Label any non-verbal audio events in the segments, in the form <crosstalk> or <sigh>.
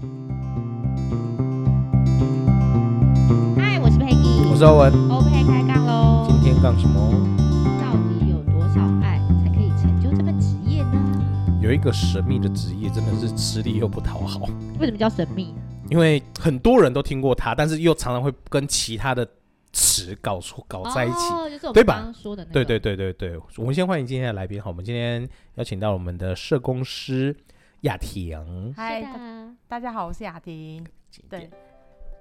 嗨，我是 Peggy，我是欧文。OK，开杠喽。今天杠什么？到底有多少爱才可以成就这份职业呢？有一个神秘的职业，真的是吃力又不讨好。为什么叫神秘？因为很多人都听过它，但是又常常会跟其他的词搞错、搞在一起，哦，就是我对吧们刚刚说的那个。对对对对对，我们先欢迎今天的来宾。好，我们今天邀请到我们的社工师雅婷。嗨，大家好，我是雅婷。对，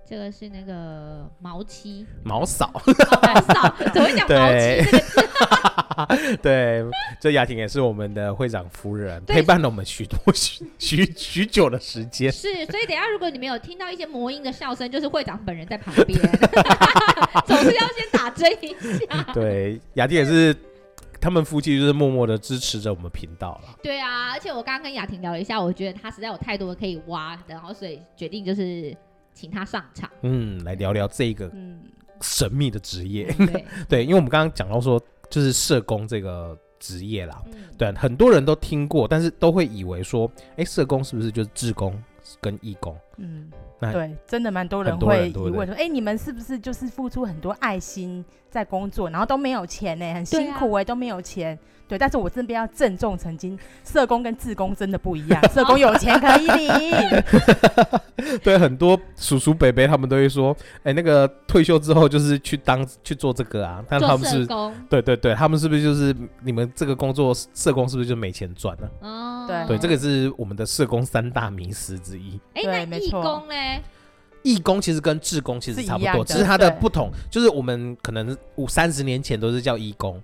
这个是那个毛七，毛嫂。毛嫂，怎么会讲毛七这个字？<laughs> 对，这雅婷也是我们的会长夫人，陪伴了我们许多许许许久的时间。是，所以等下如果你们有听到一些魔音的笑声，就是会长本人在旁边，<laughs> 总是要先打针一下。对，雅婷也是，他们夫妻就是默默的支持着我们频道了。对啊，而且我刚刚跟雅婷聊了一下，我觉得她实在有太多可以挖，然后所以决定就是请她上场。嗯，来聊聊这个嗯，神秘的职业。对，对，<laughs> 因为我们刚刚讲到说，就是社工这个职业啦，嗯，对，很多人都听过，但是都会以为说，哎，社工是不是就是志工跟义工？嗯，对，真的蛮多人会疑问说，哎，你们是不是就是付出很多爱心在工作，然后都没有钱呢？很辛苦哎，都没有钱。对，但是我这边要郑重澄清，社工跟志工真的不一样，<laughs> 社工有钱可以领。<laughs> 对，很多叔叔伯伯他们都会说，哎，那个退休之后就是去当去做这个啊，但他们是，对对对，他们是不是就是你们这个工作社工是不是就没钱赚呢？哦，对。对，这个是我们的社工三大迷思之一。哎，那义工呢？义工其实跟志工其实差不多，只是它的不同，就是我们可能五三十年前都是叫义工，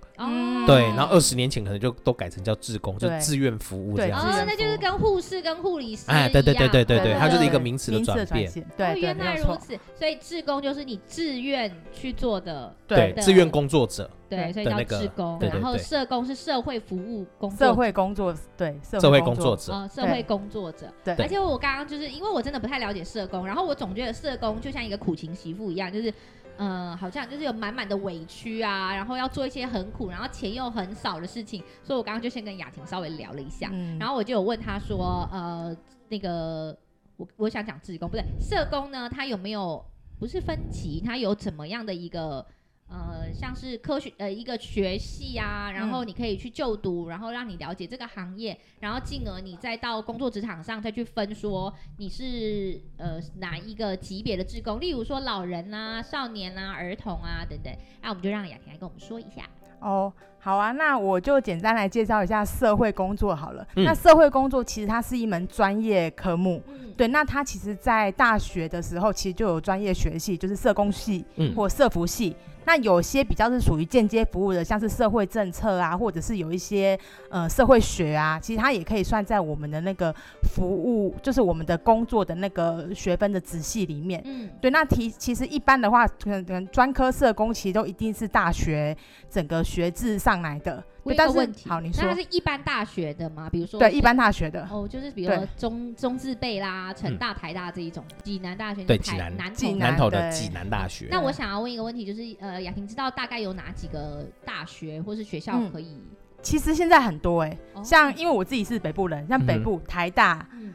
哦，对，然后二十年前可能就都改成叫志工，就对志愿服务这对样子。哦，那就是跟护士跟护理师哎，对对对对对对，对它就是一个名词的名转变。对对，原没有错。来如此，所以志工就是你自愿去做的，对，的志愿工作者，对，所以叫那个志工。对对然后对社工是社会服务工作者社会工作对社会工作者。哦，社会工作者。对而且我刚刚就是因为我真的不太了解社工，然后我总觉得社工就像一个苦情媳妇一样，就是。呃，好像就是有满满的委屈啊，然后要做一些很苦，然后钱又很少的事情，所以我刚刚就先跟雅婷稍微聊了一下，嗯。然后我就有问她说，呃，那个我我想讲志工不对，社工呢，他有没有不是分级，他有怎么样的一个呃，像是科学呃一个学系啊，然后你可以去就读，然后让你了解这个行业，然后进而你再到工作职场上再去分说你是呃哪一个级别的职工，例如说老人啊、少年啊、儿童啊等等，那我们就让雅婷来跟我们说一下。哦，好啊，那我就简单来介绍一下社会工作好了。嗯那社会工作其实它是一门专业科目，嗯，对，那它其实在大学的时候其实就有专业学系，就是社工系嗯或社服系。那有些比较是属于间接服务的，像是社会政策啊，或者是有一些呃社会学啊，其实它也可以算在我们的那个服务，就是我们的工作的那个学分的子系里面。嗯，对，那提其实一般的话，可能专科社工其实都一定是大学整个学制上来的。但是个问题，好，你那它是一般大学的吗？比如说对一般大学的，哦，就是比如说中中字辈啦、成大、台大这一种，济南大学嗯对济南南投南投的济南大学。那我想要问一个问题，就是呃，雅婷知道大概有哪几个大学或是学校嗯。可以？其实现在很多哎、哦。像因为我自己是北部人，像北部、台大，嗯，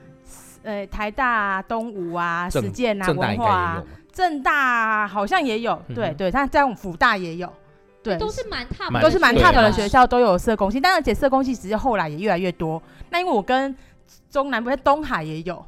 呃，台大、啊、东吴啊、实践啊、文化啊有，嘛，政大好像也有，对对，但在我们辅大也有，对，都是蛮 top，蛮都是蛮对 top 的啊学校，都有社工系，但而且社工系其实后来也越来越多。那因为我跟中南部东海也有，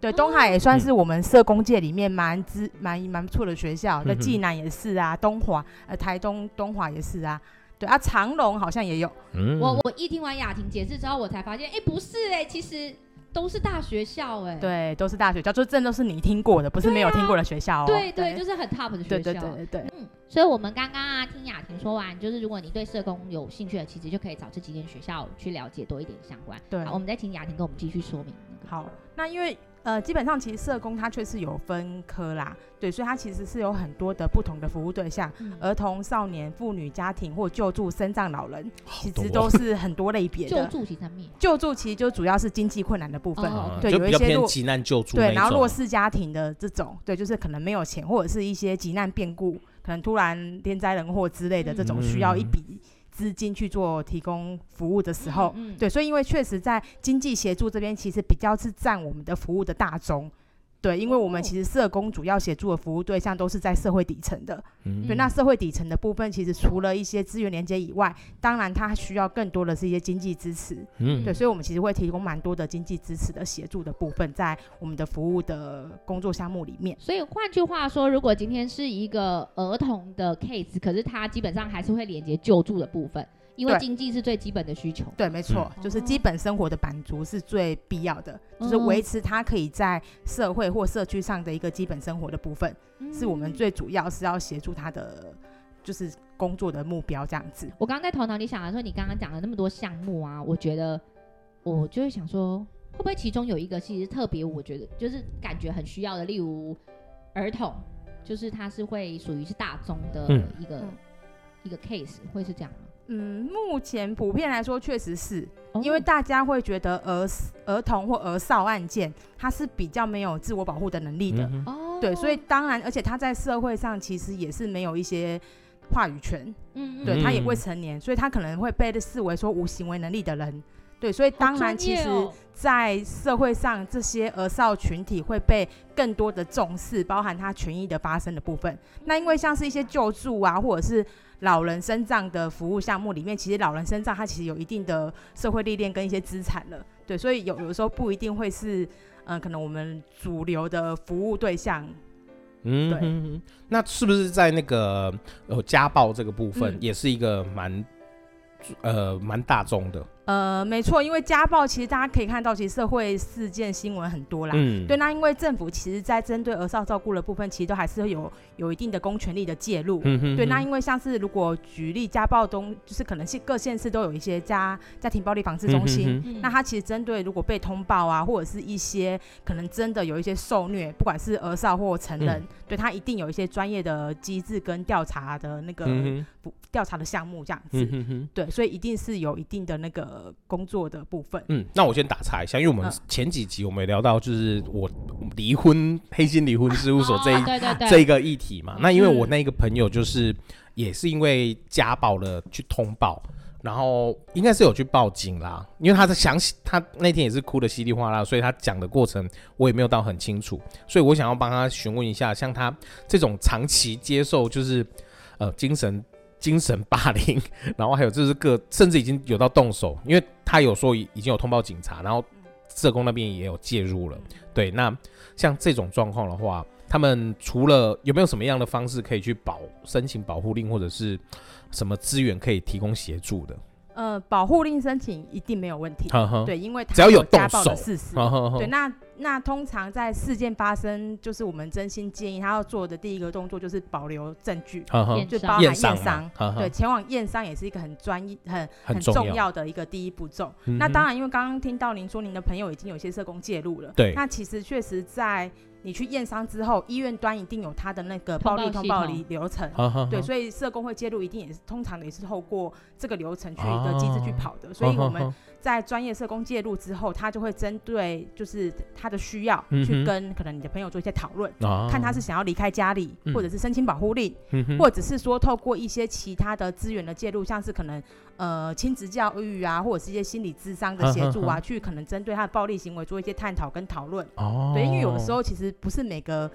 对，哦东海也算是我们社工界里面蛮资蛮蛮不错的学校，那暨南也是啊，东华呃台东东华也是啊，对啊，长隆好像也有，嗯。我我一听完雅婷解释之后，我才发现，哎，不是哎，其实都是大学校哎。对，都是大学校，就真的都是你听过的，不是没有听过的学校哦。对对，就是很 top 的学校。对对对对对，嗯，所以我们刚刚啊听雅婷说完，就是如果你对社工有兴趣的，其实就可以找这几间学校去了解多一点相关。对好，我们再请雅婷跟我们继续说明。好，那因为呃，基本上其实社工它确实有分科啦，对，所以它其实是有很多的不同的服务对象，嗯儿童、少年、妇女、家庭或救助、身障老人，其实都是很多类别 <laughs> 救的。助其实面救助其实就主要是经济困难的部分，对，就比较有一些弱急难救助对，然后弱。势家庭的这种，对，就是可能没有钱，或者是一些急难变故，可能突然天灾人祸之类的这种，需要一笔资金去做提供服务的时候，嗯嗯对，所以因为确实在经济协助这边，其实比较是占我们的服务的大宗。对，因为我们其实社工主要协助的服务对象都是在社会底层的。嗯对，那社会底层的部分，其实除了一些资源连接以外，当然它需要更多的是一些经济支持。嗯对，所以我们其实会提供蛮多的经济支持的协助的部分，在我们的服务的工作项目里面。所以换句话说，如果今天是一个儿童的 case，可是它基本上还是会连接救助的部分。因为经济是最基本的需求，对，没错，嗯、就是基本生活的满足是最必要的，嗯、就是维持他可以在社会或社区上的一个基本生活的部分，嗯、是我们最主要是要协助他的，就是工作的目标这样子。我刚刚在头脑里想的时候，你刚刚讲了那么多项目啊，我觉得我就会想说，会不会其中有一个其实特别，我觉得就是感觉很需要的，例如儿童，就是他是会属于是大宗的一个、嗯、一个 case，会是这样吗？嗯，目前普遍来说确实是、哦、因为大家会觉得儿儿童或儿少案件，他是比较没有自我保护的能力的，哦、对，所以当然，而且他在社会上其实也是没有一些话语权，嗯，对他也未成年，所以他可能会被视为说无行为能力的人，对，所以当然，其实，在社会上这些儿少群体会被更多的重视，包含他权益的发生的部分。那因为像是一些救助啊，或者是老人身障的服务项目里面，其实老人身障他其实有一定的社会历练跟一些资产了，对，所以有有的时候不一定会是，嗯、呃，可能我们主流的服务对象。嗯，对。那是不是在那个呃家暴这个部分，也是一个蛮、嗯、呃蛮大众的？呃，没错，因为家暴其实大家可以看到，其实社会事件新闻很多啦。嗯，对，那因为政府其实，在针对儿少照顾的部分，其实都还是有有一定的公权力的介入。嗯哼哼。对，那因为像是如果举例家暴中，就是可能是各县市都有一些家家庭暴力防治中心，那他其实针对如果被通报啊，或者是一些可能真的有一些受虐，不管是儿少或成人，嗯、对他一定有一些专业的机制跟调查的那个调查的项目这样子。嗯哼哼。对，所以一定是有一定的那个。呃，工作的部分，嗯，那我先打岔一下，因为我们前几集我们也聊到，就是我离婚黑心离婚事务所这一、哦、对对对这一个议题嘛。那因为我那个朋友就是也是因为家暴了去通报，然后应该是有去报警啦，因为他的详细，他那天也是哭的稀里哗啦，所以他讲的过程我也没有到很清楚，所以我想要帮他询问一下，像他这种长期接受就是呃精神。精神霸凌，<laughs> 然后还有就是各，甚至已经有到动手，因为他有说已已经有通报警察，然后社工那边也有介入了。对，那像这种状况的话，他们除了有没有什么样的方式可以去保申请保护令，或者是什么资源可以提供协助的？呃，保护令申请一定没有问题。呵呵对，因为只要有家暴的事实。呵呵呵对，那那通常在事件发生，就是我们真心建议他要做的第一个动作就是保留证据，呵呵就包含验伤。呵呵对，前往验伤也是一个很专业、很很重重要的一个第一步骤。那当然，因为刚刚听到您说您的朋友已经有一些社工介入了，对，那其实确实在。你去验伤之后，医院端一定有他的那个暴力通报流流程，对，所以社工会介入，一定也是通常也是透过这个流程去一个机制去跑的，啊、所以我们在专业社工介入之后，他就会针对就是他的需要去跟可能你的朋友做一些讨论，嗯、看他是想要离开家里，嗯、或者是申请保护令，嗯、或者是说透过一些其他的资源的介入，像是可能呃亲子教育啊，或者是一些心理智商的协助啊，嗯、去可能针对他的暴力行为做一些探讨跟讨论，哦、对，因为有的时候其实。不是每个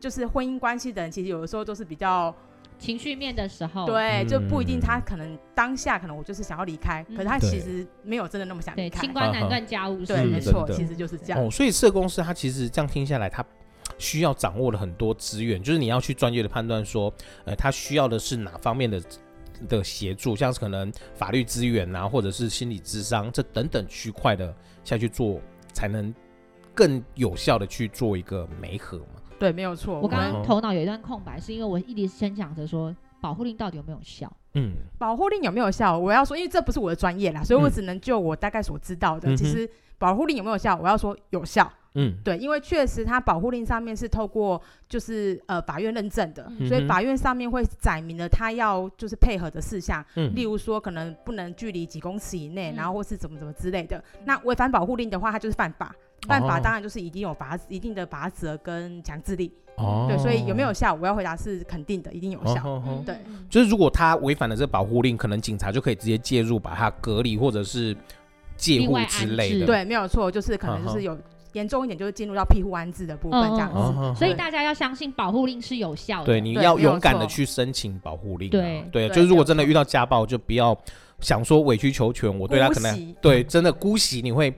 就是婚姻关系的人，其实有的时候都是比较情绪面的时候，对，就不一定他可能当下可能我就是想要离开，嗯、可是他其实没有真的那么想离开。清官难断家务事，对，没错，其实就是这样。哦，所以社工师他其实这样听下来，他需要掌握了很多资源，就是你要去专业的判断说，呃，他需要的是哪方面的的协助，像是可能法律资源啊，或者是心理智商这等等区块的下去做，才能。更有效的去做一个媒合嘛？对，没有错。我刚刚头脑有一段空白，是因为我一直先讲着说保护令到底有没有效？嗯，保护令有没有效？我要说，因为这不是我的专业啦，所以我只能就我大概所知道的。嗯、其实保护令有没有效？我要说有效。嗯，对，因为确实它保护令上面是透过就是呃法院认证的，嗯、所以法院上面会载明了他要就是配合的事项，嗯、例如说可能不能距离几公尺以内，嗯、然后或是怎么怎么之类的。那违反保护令的话，它就是犯法。办法当然就是一定有罚一定的罚则跟强制力，哦，对，所以有没有效？我要回答是肯定的，一定有效。哦哦、对，就是如果他违反了这个保护令，可能警察就可以直接介入，把他隔离或者是戒护之类的。对，没有错，就是可能就是有严重一点就是进入到庇护安置的部分这样子。所以大家要相信保护令是有效的。对，你要勇敢的去申请保护令、啊。对对，就是如果真的遇到家暴，就不要想说委曲求全，我对他可能对真的姑息，你会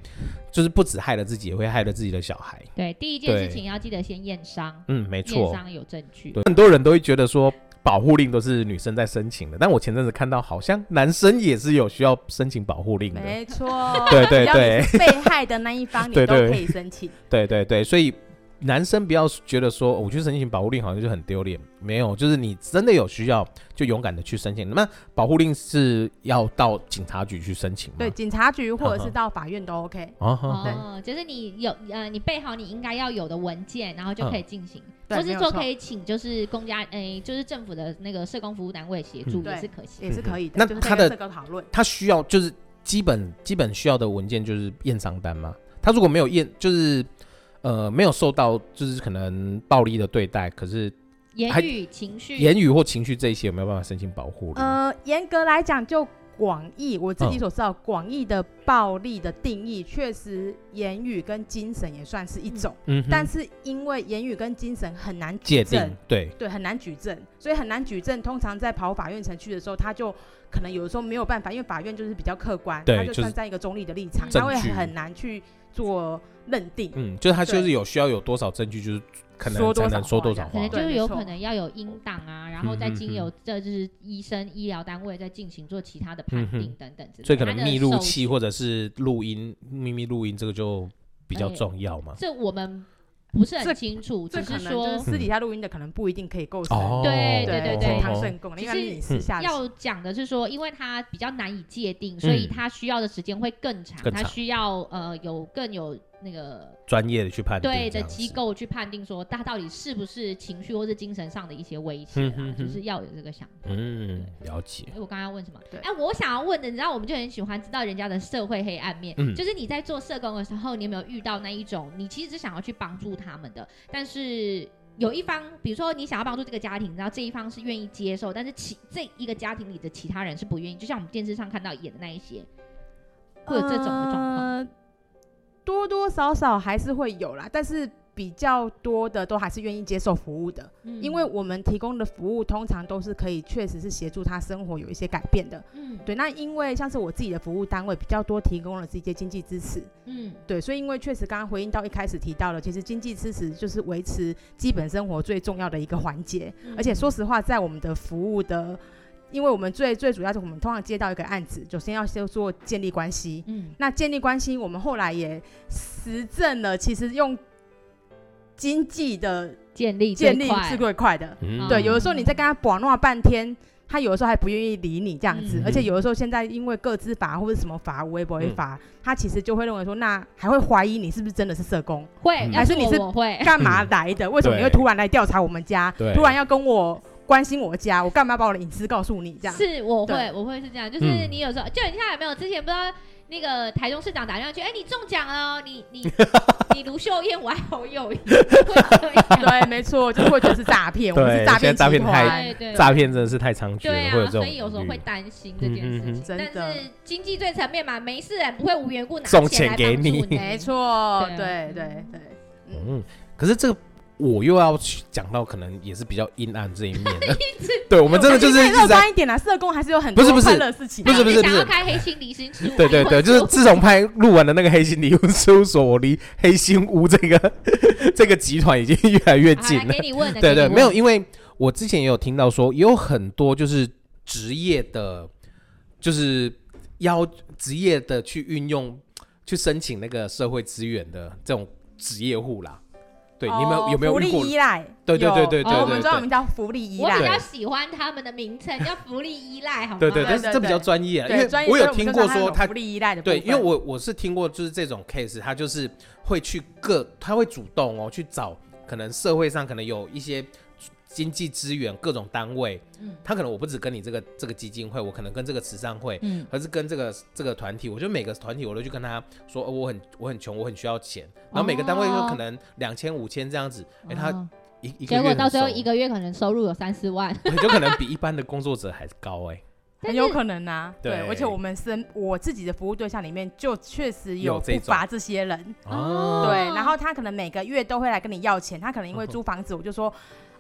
就是不止害了自己，也会害了自己的小孩。对，第一件事情要记得先验伤。嗯，没错，验伤有证据。对，很多人都会觉得说。保护令都是女生在申请的，但我前阵子看到好像男生也是有需要申请保护令的。没错，对 <laughs> 对对，被害的那一方你都可以申请。<laughs> 对对对，所以男生不要觉得说我去申请保护令好像就很丢脸，没有，就是你真的有需要就勇敢的去申请。那么保护令是要到警察局去申请吗？对，警察局或者是到法院都 OK。哦，就是你有呃，你备好你应该要有的文件，然后就可以进行。或是说可以请就是公家诶、欸，就是政府的那个社工服务单位协助也是可行，也是可以的。那他的讨论，他需要就是基本基本需要的文件就是验伤单吗？他如果没有验，就是呃没有受到就是可能暴力的对待，可是言语情绪言语或情绪这一些有没有办法申请保护？呃，严格来讲就。广义，我自己所知道，广义的暴力的定义，确实言语跟精神也算是一种。嗯，但是因为言语跟精神很难举证，对对，很难举证，所以很难举证。通常在跑法院程序的时候，他就可能有的时候没有办法，因为法院就是比较客观，他就算在一个中立的立场，他会很难去做认定。嗯，就是他就是有需要有多少证据，就是。可能才能说多少话，可能就是有可能要有音档啊，然后再经由这就是医生、医疗单位再进行做其他的判定等等之类。所以可能密录器或者是录音、秘密录音这个就比较重要嘛。这我们不是很清楚，只是说私底下录音的可能不一定可以构成。对对对对，堂圣供。其实要讲的是说，因为它比较难以界定，所以它需要的时间会更长，它需要呃有更有。那个专业的去判定，对的机构去判定说他到底是不是情绪或是精神上的一些威胁，啊，就是要有这个想法。嗯，了解。我刚刚要问什么？对，哎，我想要问的，你知道，我们就很喜欢知道人家的社会黑暗面。嗯，就是你在做社工的时候，你有没有遇到那一种，你其实只想要去帮助他们的，但是有一方，比如说你想要帮助这个家庭，然后这一方是愿意接受，但是其这一个家庭里的其他人是不愿意，就像我们电视上看到演的那一些，会有这种的状况。呃多多少少还是会有啦，但是比较多的都还是愿意接受服务的，嗯，因为我们提供的服务通常都是可以确实是协助他生活有一些改变的，嗯，对。那因为像是我自己的服务单位比较多，提供了这些经济支持，嗯，对，所以因为确实刚刚回应到一开始提到了，其实经济支持就是维持基本生活最重要的一个环节，嗯，而且说实话，在我们的服务的。因为我们最最主要是我们通常接到一个案子，首先要先做建立关系。嗯，那建立关系，我们后来也实证了，其实用经济的建立建立是最快的。嗯，对，有的时候你在跟他玩闹半天，他有的时候还不愿意理你这样子，嗯，而且有的时候现在因为各自法或者什么法，违不违法，他其实就会认为说，那还会怀疑你是不是真的是社工，会，还是你是干嘛来的？为什么你会突然来调查我们家？突然要跟我。关心我家，我干嘛要把我的隐私告诉你？这样？是我会，我会是这样，就是你有时候，嗯、就你看有没有之前不知道那个台中市长打电话去，哎、欸，你中奖了，你你 <laughs> 你卢秀燕，我还好友谊，<laughs> 对，没错，就会觉得是诈骗，我们是诈骗诈骗太诈骗真的是太猖獗了，对啊，所以有时候会担心这件事情，嗯、但是经济最层面嘛，没事人不会无缘故拿送钱给你，没错，对对对，嗯，可是这个。我又要去讲到可能也是比较阴暗这一面的，<laughs> <laughs> 对，我们真的就是乐观一点啦。社工还是有很多快乐事情，不是不是不是，想要开黑心离心事务，对对对，就是自从拍录完的那个黑心离婚事务所，我离黑心屋这个 <laughs> 这个集团已经越来越近了。给你问的，对对，没有，因为我之前也有听到说，也有很多就是职业的，就是要职业的去运用去申请那个社会资源的这种职业户啦。对，你们有没有福利依赖？对对对对对，我们专门叫福利依赖。我比较喜欢他们的名称叫福利依赖，<laughs> 好吗？对对，但是这比较专业，因为我有听过说他福利依赖的。对，因为我我是听过就是这种 case，他就是会去各，他会主动哦去找可能社会上可能有一些。经济资源各种单位，嗯，他可能我不只跟你这个这个基金会，我可能跟这个慈善会，嗯，还是跟这个这个团体，我觉得每个团体我都去跟他说，哦，我很我很穷，我很需要钱，然后每个单位有可能两千五千这样子，哎，他一一个月，结果到最后一个月可能收入有三四万，<laughs> 就可能比一般的工作者还高，哎，很有可能啊。对，而且我们身我自己的服务对象里面就确实有不乏这些人。哦，对，然后他可能每个月都会来跟你要钱，他可能因为 <laughs> 租房子，我就说。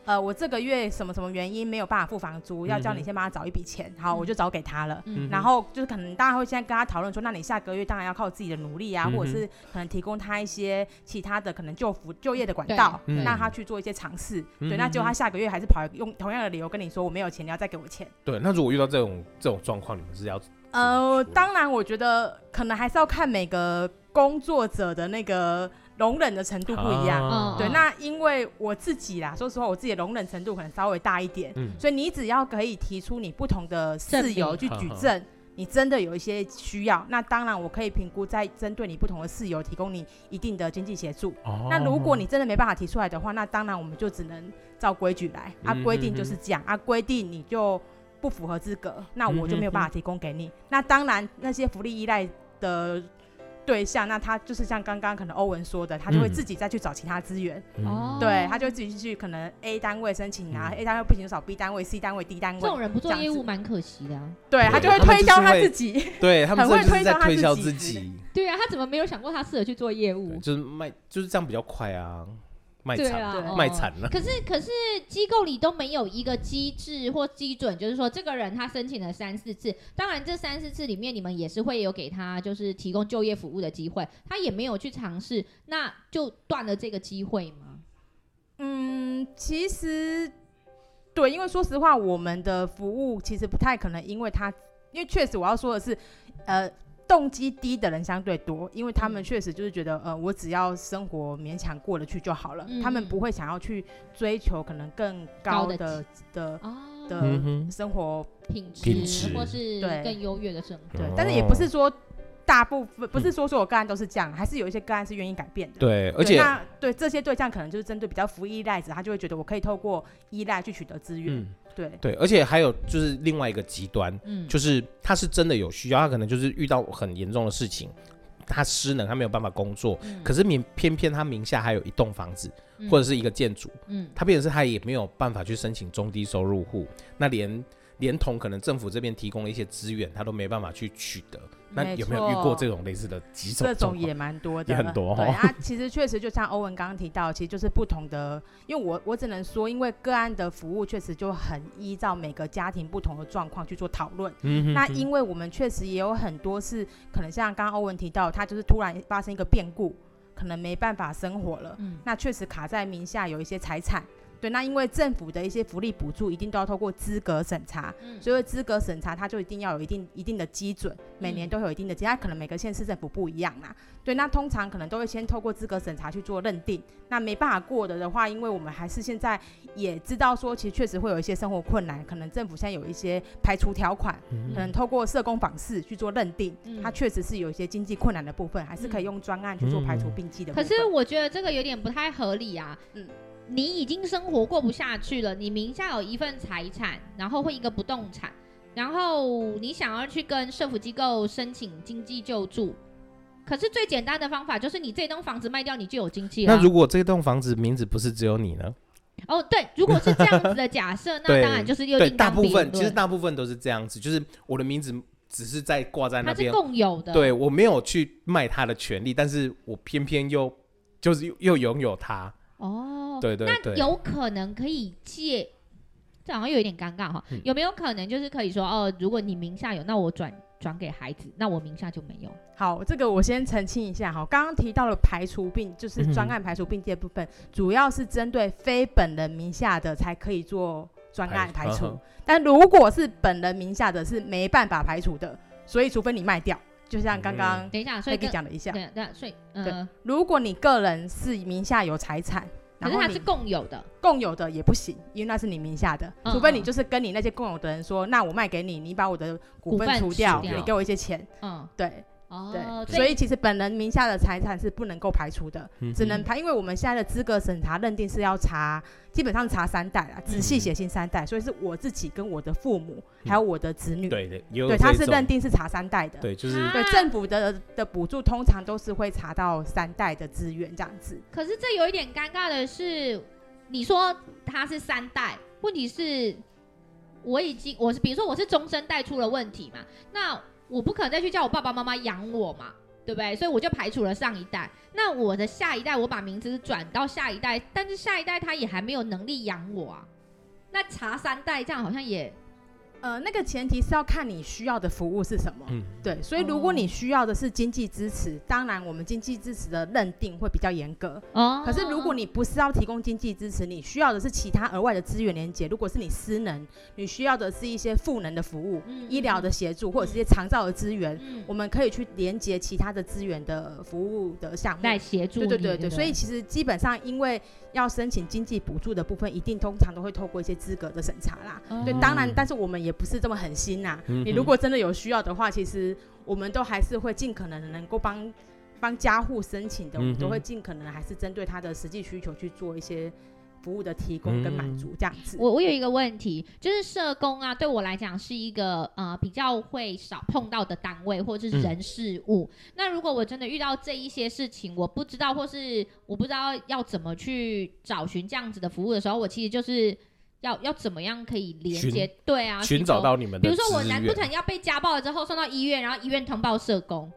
呃，我这个月什么什么原因没有办法付房租，要叫你先帮他找一笔钱，嗯、好，我就找给他了。嗯、然后就是可能大家会现在跟他讨论说，那你下个月当然要靠自己的努力啊，嗯、或者是可能提供他一些其他的可能就服就业的管道，让他去做一些尝试。嗯、对，那结果他下个月还是跑用同样的理由跟你说我没有钱，你要再给我钱。对，那如果遇到这种这种状况，你们是要？呃，当然，我觉得可能还是要看每个工作者的那个。容忍的程度不一样，啊、对，那因为我自己啦，说实话，我自己的容忍程度可能稍微大一点，嗯、所以你只要可以提出你不同的事由去举证，你真的有一些需要，那当然我可以评估，再针对你不同的事由提供你一定的经济协助。哦、那如果你真的没办法提出来的话，那当然我们就只能照规矩来，嗯、啊，规定就是这样，啊，规定你就不符合资格，那我就没有办法提供给你。嗯、哼哼那当然那些福利依赖的。对象，那他就是像刚刚可能欧文说的，他就会自己再去找其他资源，嗯、对，他就会自己去可能 A 单位申请啊、嗯、，A 单位不行就找 B 单位、C 单位、D 单位。这种人不做业务蛮可惜的、啊。对，他就会 <laughs> <laughs> 推销他自己，对他们很会推销他自 <laughs> 己。对啊，他怎么没有想过他适合去做业务？就是卖，就是这样比较快啊。卖惨了，卖惨了。可是，可是机构里都没有一个机制或基准，就是说这个人他申请了三四次，当然这三四次里面你们也是会有给他就是提供就业服务的机会，他也没有去尝试，那就断了这个机会吗？嗯，其实对，因为说实话，我们的服务其实不太可能，因为他，因为确实我要说的是，呃。动机低的人相对多，因为他们确实就是觉得，呃，我只要生活勉强过得去就好了，嗯、他们不会想要去追求可能更高的高的，的、哦、的生活品质，或是对更优越的生活。对，但是也不是说大部分，不是说所有个案都是这样，还是有一些个案是愿意改变的。对，而且那对这些对象可能就是针对比较服依赖者，他就会觉得我可以透过依赖去取得资源。嗯对。对，而且还有就是另外一个极端，嗯，就是他是真的有需要，他可能就是遇到很严重的事情，他失能，他没有办法工作，嗯、可是名偏偏他名下还有一栋房子、嗯、或者是一个建筑，嗯，他变成是他也没有办法去申请中低收入户，那连连同可能政府这边提供的一些资源，他都没办法去取得。那有没有遇过这种类似的几种？这种也蛮多的，也很多哈。对啊，其实确实就像欧文刚刚提到，其实就是不同的。因为我我只能说，因为个案的服务确实就很依照每个家庭不同的状况去做讨论。嗯哼哼。那因为我们确实也有很多是可能像刚刚欧文提到，他就是突然发生一个变故，可能没办法生活了。嗯。那确实卡在名下有一些财产。对，那因为政府的一些福利补助一定都要透过资格审查，嗯、所以资格审查它就一定要有一定一定的基准，每年都有一定的，其他可能每个县市政府不一样啦。对，那通常可能都会先透过资格审查去做认定，那没办法过的的话，因为我们还是现在也知道说，其实确实会有一些生活困难，可能政府现在有一些排除条款，嗯、可能透过社工访视去做认定，嗯、它确实是有一些经济困难的部分，还是可以用专案去做排除并计的部分。可是我觉得这个有点不太合理啊，嗯。你已经生活过不下去了，你名下有一份财产，然后会一个不动产，然后你想要去跟社福机构申请经济救助，可是最简单的方法就是你这栋房子卖掉，你就有经济了。那如果这栋房子名字不是只有你呢？哦，对，如果是这样子的假设，那 <laughs> 当然就是又。大部分其实大部分都是这样子，就是我的名字只是在挂在那边，它是共有的。对，我没有去卖他的权利，但是我偏偏又就是又拥有它。哦，对对对，那有可能可以借，这好像有一点尴尬哈。嗯、有没有可能就是可以说哦，如果你名下有，那我转转给孩子，那我名下就没有？好，这个我先澄清一下哈。刚刚提到了排除并，就是专案排除并这部分，嗯、主要是针对非本人名下的才可以做专案排除。排但如果是本人名下的是没办法排除的，所以除非你卖掉。就像刚刚等一下，所以讲了一下，对对，所以如果你个人是名下有财产，可是它是共有的，共有的也不行，因为那是你名下的，除非你就是跟你那些共有的人说，那我卖给你，你把我的股份除掉，你给我一些钱，嗯，对。对，所以其实本人名下的财产是不能够排除的，只能排，因为我们现在的资格审查认定是要查，基本上查三代啊，仔细写信三代，所以是我自己跟我的父母还有我的子女，对对，对，他是认定是查三代的，对，就是对政府的的补助通常都是会查到三代的资源这样子。可是这有一点尴尬的是，你说他是三代，问题是我已经我是比如说我是终身代出了问题嘛，那我不可能再去叫我爸爸妈妈养我嘛，对不对？所以我就排除了上一代。那我的下一代，我把名字转到下一代，但是下一代他也还没有能力养我啊。那查三代这样好像也。呃，那个前提是要看你需要的服务是什么，嗯，对，所以如果你需要的是经济支持，当然我们经济支持的认定会比较严格，哦。可是如果你不是要提供经济支持，你需要的是其他额外的资源连接，如果是你失能，你需要的是一些赋能的服务，嗯、医疗的协助，或者是一些长照的资源，嗯，我们可以去连接其他的资源的服务的项目来协助。对对对对，所以其实基本上因为要申请经济补助的部分，一定通常都会透过一些资格的审查啦，哦。对，当然，但是我们也。不是这么狠心呐、啊嗯！你如果真的有需要的话，其实我们都还是会尽可能的能够帮帮家户申请的，我们都会尽可能还是针对他的实际需求去做一些服务的提供跟满足，这样子。我我有一个问题，就是社工啊，对我来讲是一个呃比较会少碰到的单位或者是人事物、嗯。那如果我真的遇到这一些事情，我不知道或是我不知道要怎么去找寻这样子的服务的时候，我其实就是。要要怎么样可以连接？对啊，寻找到你们的。比如说我难不成要被家暴了之后送到医院，然后医院通报社工？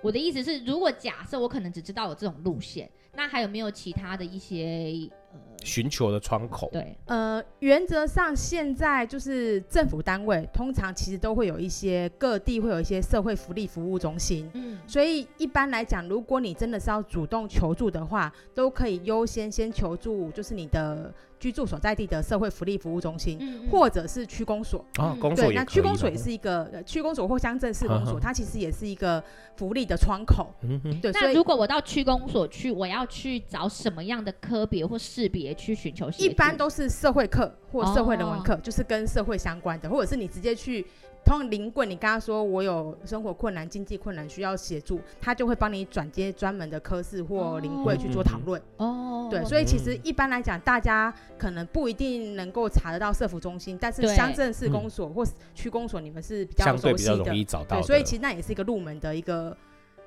我的意思是，如果假设我可能只知道有这种路线，那还有没有其他的一些呃寻求的窗口？对，呃，原则上现在就是政府单位通常其实都会有一些各地会有一些社会福利服务中心，嗯，所以一般来讲，如果你真的是要主动求助的话，都可以优先先求助，就是你的。居住所在地的社会福利服务中心，嗯嗯、或者是区公所啊，公所对，那区公所也是一个区公所或乡镇市公所，它其实也是一个福利的窗口。对。那如果我到区公所去，我要去找什么样的科别或识别去寻求？一般都是社会课或社会人文课，哦，就是跟社会相关的，或者是你直接去。通常临柜，你跟他说我有生活困难、经济困难需要协助，他就会帮你转接专门的科室或灵柜去做讨论。哦，对，所以其实一般来讲，大家可能不一定能够查得到社福中心，但是乡镇市公所或区公所，你们是比较熟悉的，对，所以其实那也是一个入门的一个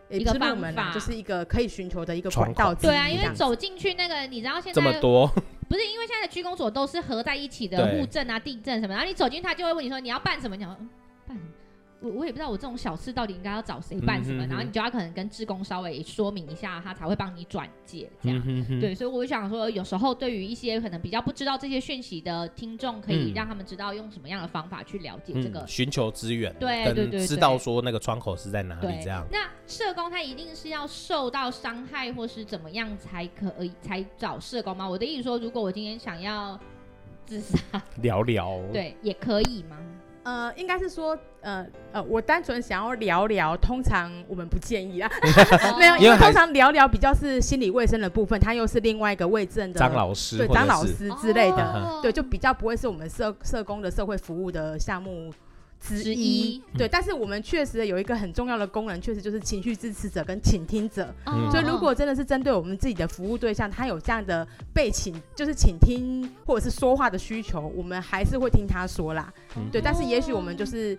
一个方法，就是一个可以寻求的一个管道。对啊，因为走进去那个，你知道现在这么多，<laughs> 不是因为现在的居公所都是合在一起的户政啊、地震什么，然后你走进去，他就会问你说你要办什么，你要。办，我我也不知道我这种小事到底应该要找谁办什么，嗯哼哼，然后你就要可能跟志工稍微说明一下，他才会帮你转介这样，嗯哼哼。对，所以我想说，有时候对于一些可能比较不知道这些讯息的听众，可以让他们知道用什么样的方法去了解这个寻、嗯、求资源，对对对，对，知道说那个窗口是在哪里这样。那社工他一定是要受到伤害或是怎么样才可以才找社工吗？我的意思说，如果我今天想要自杀聊聊，对，也可以吗？呃，应该是说，呃呃，我单纯想要聊聊，通常我们不建议啊，<laughs> 没有，因为通常聊聊比较是心理卫生的部分，他又是另外一个卫政的张老师，对，张老师之类的，哦，对，就比较不会是我们社社工的社会服务的项目。之一，对，但是我们确实有一个很重要的功能，确实就是情绪支持者跟倾听者。嗯，所以如果真的是针对我们自己的服务对象，他有这样的被倾，就是倾听或者是说话的需求，我们还是会听他说啦。嗯，对，但是也许我们就是。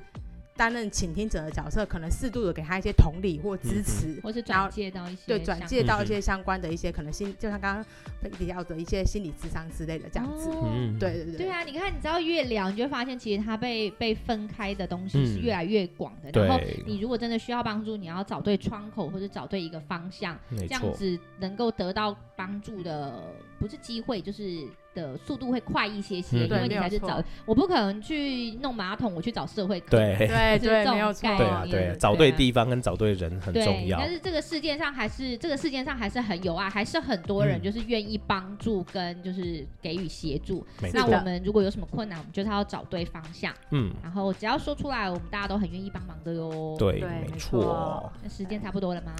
担任倾听者的角色，可能适度的给他一些同理或支持，嗯、或是转介到一些对转介到一些相关的一些可能心，就像刚刚提到的一些心理智商之类的这样子。嗯，对对对。对啊，你看，你知道越聊，你就会发现其实他被被分开的东西是越来越广的，嗯。然后你如果真的需要帮助，你要找对窗口或者找对一个方向，这样子能够得到帮助的不是机会就是。的速度会快一些些，嗯、因为你才是找，我不可能去弄马桶，我去找社会科。对对对，对，没有错。对啊，对，找对地方跟找对人很重要。但是这个世界上还是这个世界上还是很有爱，还是很多人就是愿意帮助跟就是给予协助、嗯。那我们如果有什么困难，我们就是要找对方向。嗯。然后只要说出来，我们大家都很愿意帮忙的哟。对，没错。那时间差不多了吗？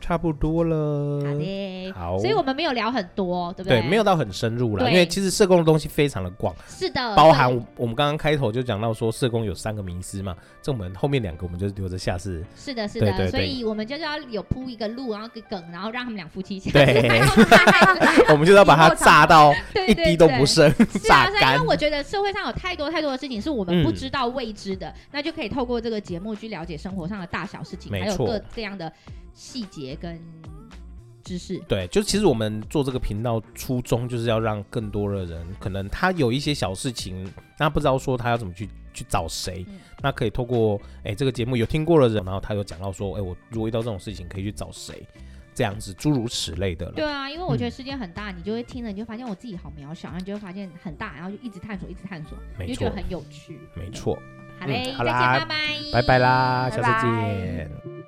差不多了。好的。好。所以我们没有聊很多，对不对？对，没有到很深入了，因为其实。社工的东西非常的广，是的，包含我们刚刚开头就讲到说社工有三个迷思嘛，这我们后面两个我们就留着下次。是的，是的，所以我们就是要有铺一个路，然后个梗，然后让他们俩夫妻对，<laughs> 我们就要把它炸到 <laughs> 一滴都不剩，<laughs> 炸干。因为我觉得社会上有太多太多的事情是我们不知道未知的，嗯、那就可以透过这个节目去了解生活上的大小事情，还有各这样的细节跟。知识。对，就其实我们做这个频道初衷就是要让更多的人，可能他有一些小事情，那不知道说他要怎么去去找谁，嗯、那可以透过哎、欸、这个节目有听过的人，然后他有讲到说，哎、欸，我如果遇到这种事情可以去找谁。这样子诸如此类的了。对啊，因为我觉得世界很大，嗯、你就会听了，你就发现我自己好渺小，然后你就会发现很大，然后就一直探索，一直探索，你就觉得很有趣。没错。好嘞，好啦，再见，拜拜，拜拜啦，下次见。